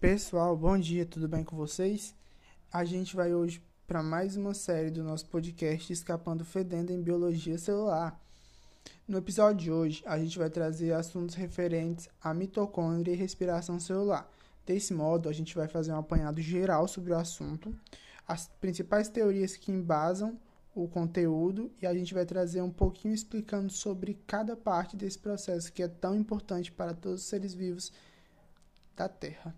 Pessoal, bom dia, tudo bem com vocês? A gente vai hoje para mais uma série do nosso podcast Escapando Fedendo em Biologia Celular. No episódio de hoje, a gente vai trazer assuntos referentes à mitocôndria e respiração celular. Desse modo, a gente vai fazer um apanhado geral sobre o assunto, as principais teorias que embasam o conteúdo e a gente vai trazer um pouquinho explicando sobre cada parte desse processo que é tão importante para todos os seres vivos da Terra.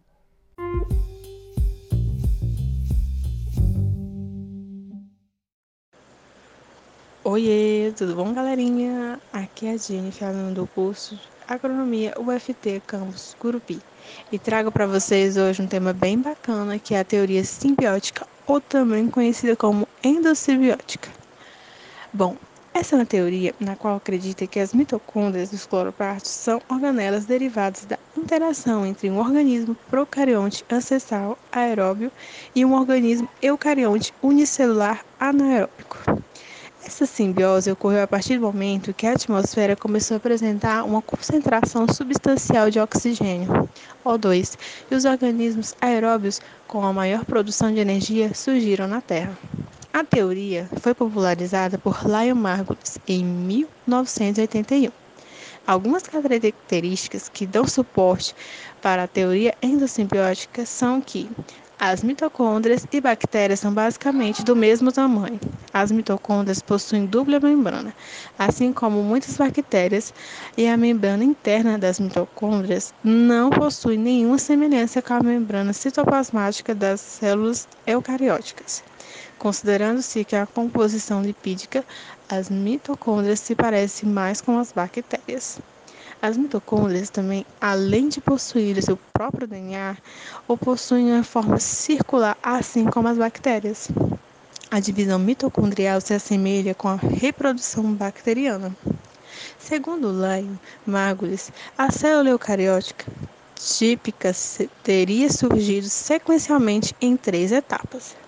Oiê, tudo bom, galerinha? Aqui é a Jennifer, falando do curso Agronomia UFT Campus Gurupi. E trago para vocês hoje um tema bem bacana, que é a teoria simbiótica, ou também conhecida como endossimbiótica. Bom, essa é uma teoria na qual acredita que as mitocôndrias dos cloroplastos são organelas derivadas da interação entre um organismo procarionte ancestral aeróbio e um organismo eucarionte unicelular anaeróbico. Essa simbiose ocorreu a partir do momento que a atmosfera começou a apresentar uma concentração substancial de oxigênio, O2, e os organismos aeróbios com a maior produção de energia surgiram na Terra. A teoria foi popularizada por Lion Margulis em 1981. Algumas características que dão suporte para a teoria endossimbiótica são que as mitocôndrias e bactérias são basicamente do mesmo tamanho. As mitocôndrias possuem dupla membrana, assim como muitas bactérias, e a membrana interna das mitocôndrias não possui nenhuma semelhança com a membrana citoplasmática das células eucarióticas. Considerando-se que a composição lipídica, as mitocôndrias se parecem mais com as bactérias. As mitocôndrias também, além de possuir o seu próprio DNA, possuem em forma circular, assim como as bactérias. A divisão mitocondrial se assemelha com a reprodução bacteriana. Segundo Lyon Margulis, a célula eucariótica típica teria surgido sequencialmente em três etapas.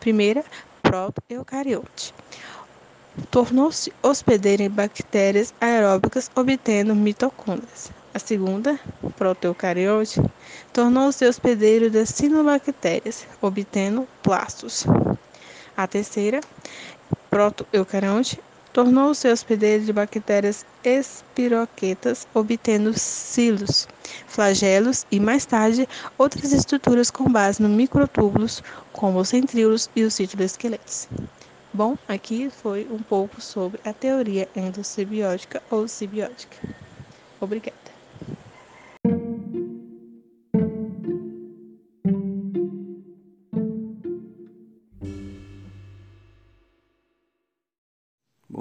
Primeira, proto-eucariote. Tornou-se hospedeira em bactérias aeróbicas, obtendo mitocôndrias. A segunda, proto-eucariote, tornou-se hospedeiro das cinobactérias, obtendo plastos. A terceira, proto-eucarionte, tornou-se hospedeiro de bactérias espiroquetas, obtendo cilos, flagelos e, mais tarde, outras estruturas com base no microtúbulos, como os centríolos e os citoesqueletos. Bom, aqui foi um pouco sobre a teoria endossimbiótica ou simbiótica. Obrigada.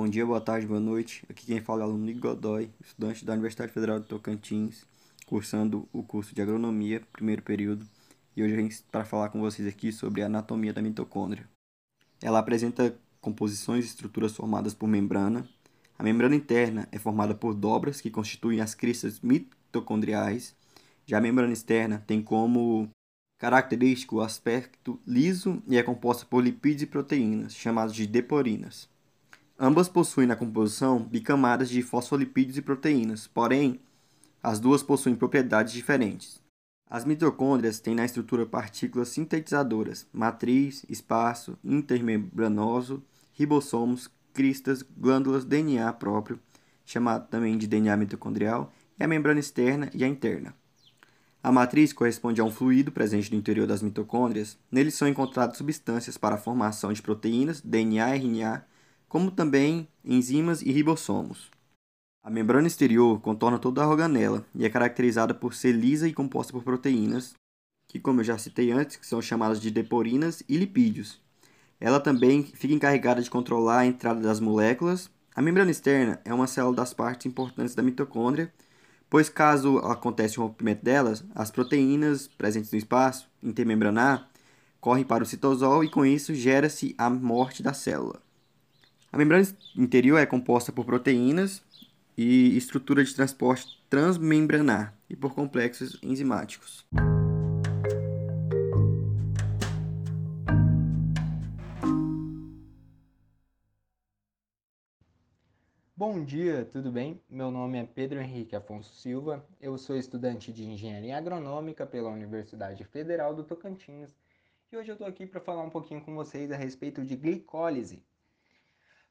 Bom dia, boa tarde, boa noite. Aqui quem fala é o aluno Nico Godoy, estudante da Universidade Federal de Tocantins, cursando o curso de Agronomia, primeiro período. E hoje eu vim para falar com vocês aqui sobre a anatomia da mitocôndria. Ela apresenta composições e estruturas formadas por membrana. A membrana interna é formada por dobras que constituem as cristas mitocondriais. Já a membrana externa tem como característico o aspecto liso e é composta por lipídios e proteínas, chamados de deporinas. Ambas possuem na composição bicamadas de fosfolipídios e proteínas, porém, as duas possuem propriedades diferentes. As mitocôndrias têm na estrutura partículas sintetizadoras, matriz, espaço, intermembranoso, ribossomos, cristas, glândulas, DNA próprio, chamado também de DNA mitocondrial, e a membrana externa e a interna. A matriz corresponde a um fluido presente no interior das mitocôndrias. Nele são encontradas substâncias para a formação de proteínas, DNA RNA, como também enzimas e ribossomos. A membrana exterior contorna toda a organela e é caracterizada por ser lisa e composta por proteínas, que, como eu já citei antes, são chamadas de deporinas e lipídios. Ela também fica encarregada de controlar a entrada das moléculas. A membrana externa é uma célula das partes importantes da mitocôndria, pois caso aconteça o rompimento delas, as proteínas presentes no espaço intermembranar correm para o citosol e com isso gera-se a morte da célula. A membrana interior é composta por proteínas e estrutura de transporte transmembranar e por complexos enzimáticos. Bom dia, tudo bem? Meu nome é Pedro Henrique Afonso Silva, eu sou estudante de Engenharia Agronômica pela Universidade Federal do Tocantins e hoje eu estou aqui para falar um pouquinho com vocês a respeito de glicólise.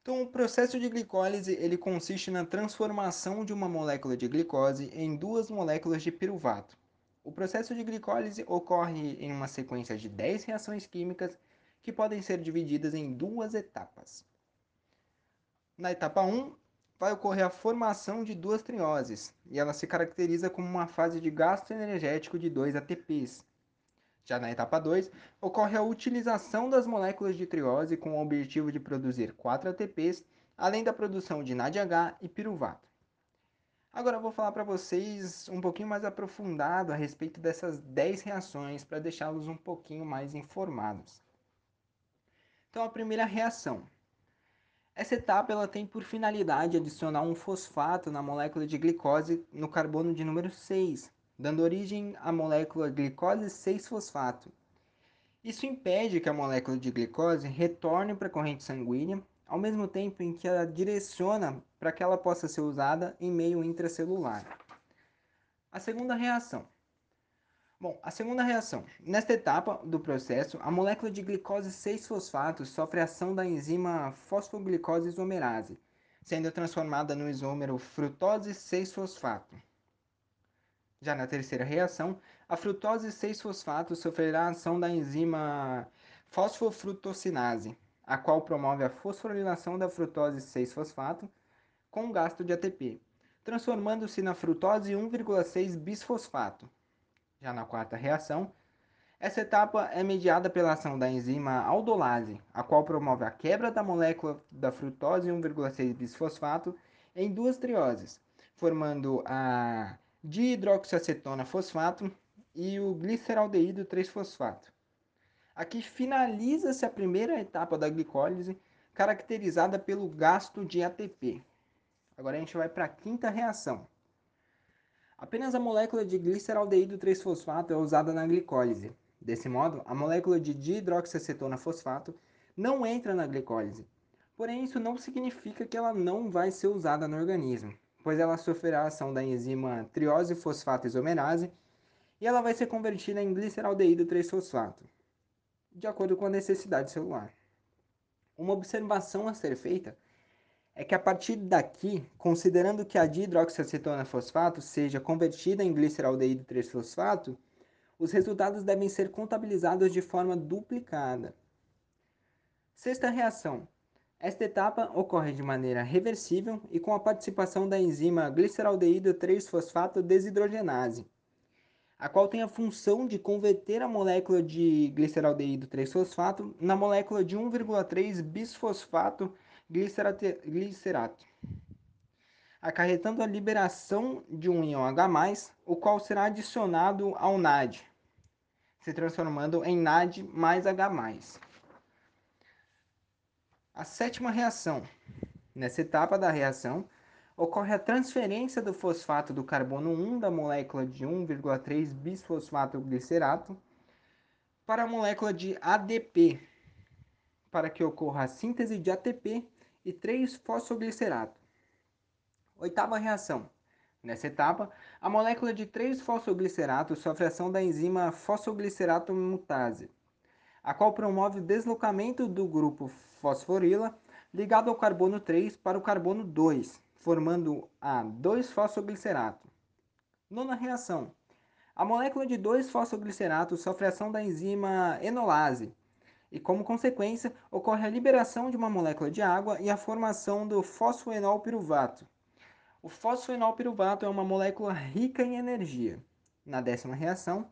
Então, o processo de glicólise ele consiste na transformação de uma molécula de glicose em duas moléculas de piruvato. O processo de glicólise ocorre em uma sequência de 10 reações químicas que podem ser divididas em duas etapas. Na etapa 1, vai ocorrer a formação de duas trioses, e ela se caracteriza como uma fase de gasto energético de 2 ATPs. Já na etapa 2, ocorre a utilização das moléculas de triose com o objetivo de produzir 4 ATPs, além da produção de NADH e piruvato. Agora eu vou falar para vocês um pouquinho mais aprofundado a respeito dessas 10 reações para deixá-los um pouquinho mais informados. Então a primeira reação, essa etapa ela tem por finalidade adicionar um fosfato na molécula de glicose no carbono de número 6, dando origem à molécula glicose 6-fosfato. Isso impede que a molécula de glicose retorne para a corrente sanguínea, ao mesmo tempo em que ela direciona para que ela possa ser usada em meio intracelular. A segunda reação Bom, a segunda reação. Nesta etapa do processo, a molécula de glicose 6-fosfato sofre ação da enzima fosfoglicose isomerase, sendo transformada no isômero frutose 6-fosfato. Já na terceira reação, a frutose 6-fosfato sofrerá a ação da enzima fosfofrutocinase, a qual promove a fosforilação da frutose 6-fosfato com gasto de ATP, transformando-se na frutose 1,6 bisfosfato. Já na quarta reação, essa etapa é mediada pela ação da enzima aldolase, a qual promove a quebra da molécula da frutose 1,6 bisfosfato em duas trioses, formando a dihidroxiacetona fosfato e o gliceraldeído 3-fosfato. Aqui finaliza-se a primeira etapa da glicólise, caracterizada pelo gasto de ATP. Agora a gente vai para a quinta reação. Apenas a molécula de gliceraldeído 3-fosfato é usada na glicólise. Desse modo, a molécula de dihidroxiacetona fosfato não entra na glicólise. Porém, isso não significa que ela não vai ser usada no organismo, pois ela sofrerá a ação da enzima triose fosfato isomerase e ela vai ser convertida em gliceraldeído 3-fosfato, de acordo com a necessidade celular. Uma observação a ser feita é que a partir daqui, considerando que a dihidroxiacetona fosfato seja convertida em gliceraldeído 3-fosfato, os resultados devem ser contabilizados de forma duplicada. Sexta reação. Esta etapa ocorre de maneira reversível e com a participação da enzima gliceraldeído 3-fosfato desidrogenase, a qual tem a função de converter a molécula de gliceraldeído 3-fosfato na molécula de 1,3 bisfosfato glicerato, acarretando a liberação de um íon H+, o qual será adicionado ao NAD, se transformando em NAD mais H+. A sétima reação. Nessa etapa da reação, ocorre a transferência do fosfato do carbono 1 da molécula de 1,3 bisfosfato glicerato para a molécula de ADP, para que ocorra a síntese de ATP e 3-fosfoglicerato. Oitava reação. Nessa etapa, a molécula de 3-fosfoglicerato sofre ação da enzima fosfoglicerato mutase, a qual promove o deslocamento do grupo fosforila ligado ao carbono 3 para o carbono 2, formando a 2-fosfoglicerato. Nona reação. A molécula de 2-fosfoglicerato sofre ação da enzima enolase, e, como consequência, ocorre a liberação de uma molécula de água e a formação do fosfoenolpiruvato. O fosfoenolpiruvato é uma molécula rica em energia. Na décima reação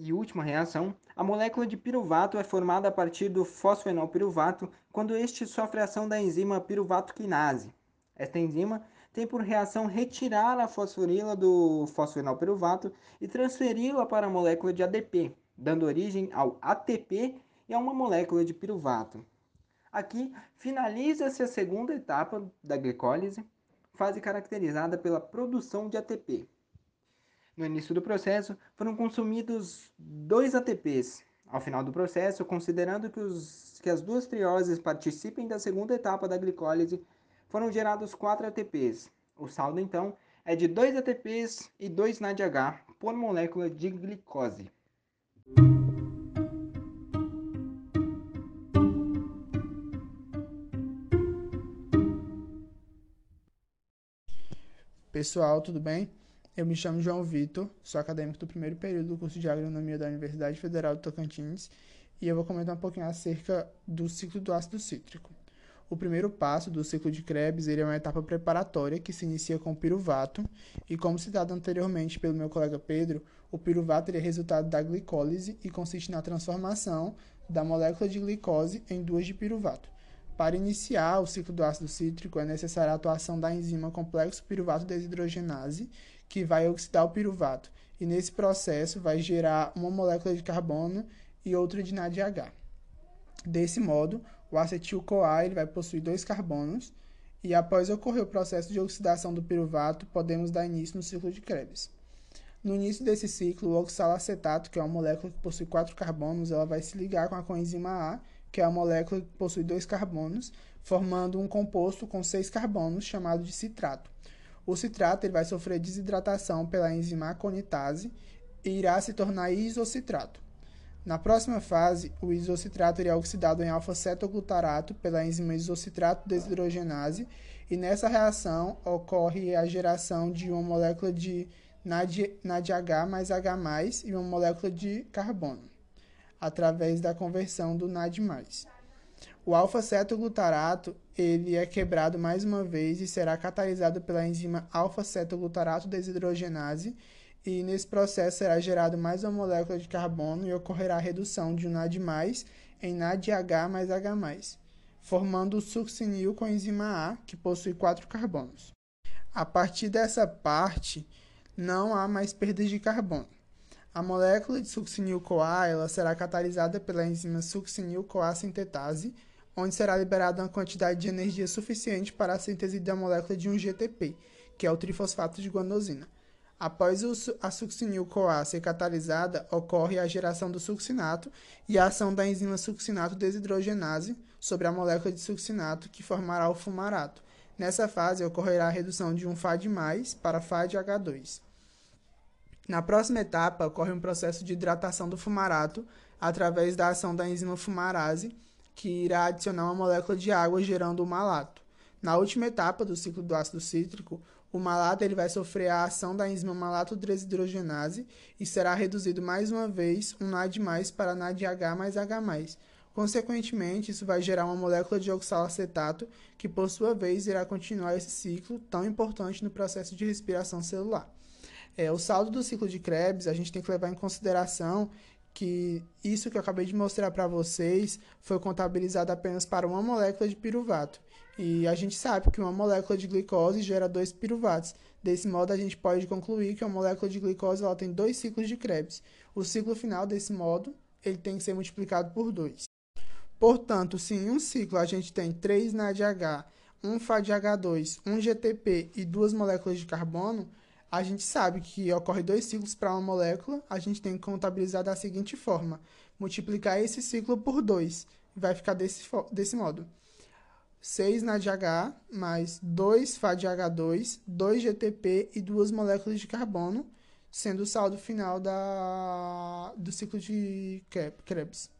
e última reação, a molécula de piruvato é formada a partir do fosfoenolpiruvato quando este sofre a ação da enzima piruvato quinase. Esta enzima tem por reação retirar a fosforila do fosfoenolpiruvato e transferi-la para a molécula de ADP, dando origem ao ATP e a uma molécula de piruvato. Aqui finaliza-se a segunda etapa da glicólise, fase caracterizada pela produção de ATP. No início do processo, foram consumidos dois ATPs. Ao final do processo, considerando que, os, que as duas trioses participem da segunda etapa da glicólise, foram gerados 4 ATPs. O saldo, então, é de 2 ATPs e 2 NADH por molécula de glicose. Pessoal, tudo bem? Eu me chamo João Vitor, sou acadêmico do primeiro período do curso de Agronomia da Universidade Federal do Tocantins e eu vou comentar um pouquinho acerca do ciclo do ácido cítrico. O primeiro passo do ciclo de Krebs ele é uma etapa preparatória que se inicia com o piruvato e, como citado anteriormente pelo meu colega Pedro, o piruvato é resultado da glicólise e consiste na transformação da molécula de glicose em duas de piruvato. Para iniciar o ciclo do ácido cítrico, é necessária a atuação da enzima complexo piruvato desidrogenase, que vai oxidar o piruvato, e nesse processo vai gerar uma molécula de carbono e outra de NADH. Desse modo, o acetil-CoA ele vai possuir dois carbonos, e após ocorrer o processo de oxidação do piruvato, podemos dar início no ciclo de Krebs. No início desse ciclo, o oxalacetato, que é uma molécula que possui quatro carbonos, ela vai se ligar com a coenzima A, que é a molécula que possui dois carbonos, formando um composto com seis carbonos chamado de citrato. O citrato ele vai sofrer desidratação pela enzima aconitase e irá se tornar isocitrato. Na próxima fase, o isocitrato é oxidado em alfa-cetoglutarato pela enzima isocitrato desidrogenase e nessa reação ocorre a geração de uma molécula de NADH mais H+, e uma molécula de carbono através da conversão do NAD+. O alfa-cetoglutarato ele é quebrado mais uma vez e será catalisado pela enzima alfa-cetoglutarato desidrogenase e nesse processo será gerado mais uma molécula de carbono e ocorrerá a redução de NAD+, em NADH mais H+, formando o succinil com a enzima A, que possui quatro carbonos. A partir dessa parte, não há mais perdas de carbono. A molécula de succinil-CoA ela será catalisada pela enzima succinil-CoA sintetase, onde será liberada uma quantidade de energia suficiente para a síntese da molécula de um GTP, que é o trifosfato de guanosina. Após a succinil-CoA ser catalisada, ocorre a geração do succinato e a ação da enzima succinato desidrogenase sobre a molécula de succinato, que formará o fumarato. Nessa fase, ocorrerá a redução de um FAD+, para FAD-H2. Na próxima etapa, ocorre um processo de hidratação do fumarato através da ação da enzima fumarase, que irá adicionar uma molécula de água gerando o malato. Na última etapa do ciclo do ácido cítrico, o malato ele vai sofrer a ação da enzima malato desidrogenase e será reduzido mais uma vez um NAD+, para NADH mais H+. Consequentemente, isso vai gerar uma molécula de oxalacetato, que por sua vez irá continuar esse ciclo tão importante no processo de respiração celular. É, o saldo do ciclo de Krebs, a gente tem que levar em consideração que isso que eu acabei de mostrar para vocês foi contabilizado apenas para uma molécula de piruvato. E a gente sabe que uma molécula de glicose gera dois piruvatos. Desse modo, a gente pode concluir que uma molécula de glicose ela tem dois ciclos de Krebs. O ciclo final, desse modo, ele tem que ser multiplicado por 2. Portanto, se em um ciclo a gente tem 3 NADH, 1 FADH2, 1 GTP e duas moléculas de carbono, a gente sabe que ocorre dois ciclos para uma molécula, a gente tem que contabilizar da seguinte forma: multiplicar esse ciclo por 2, vai ficar desse, desse modo. 6 NADH mais 2 FADH2, 2 GTP e duas moléculas de carbono, sendo o saldo final da, do ciclo de Krebs.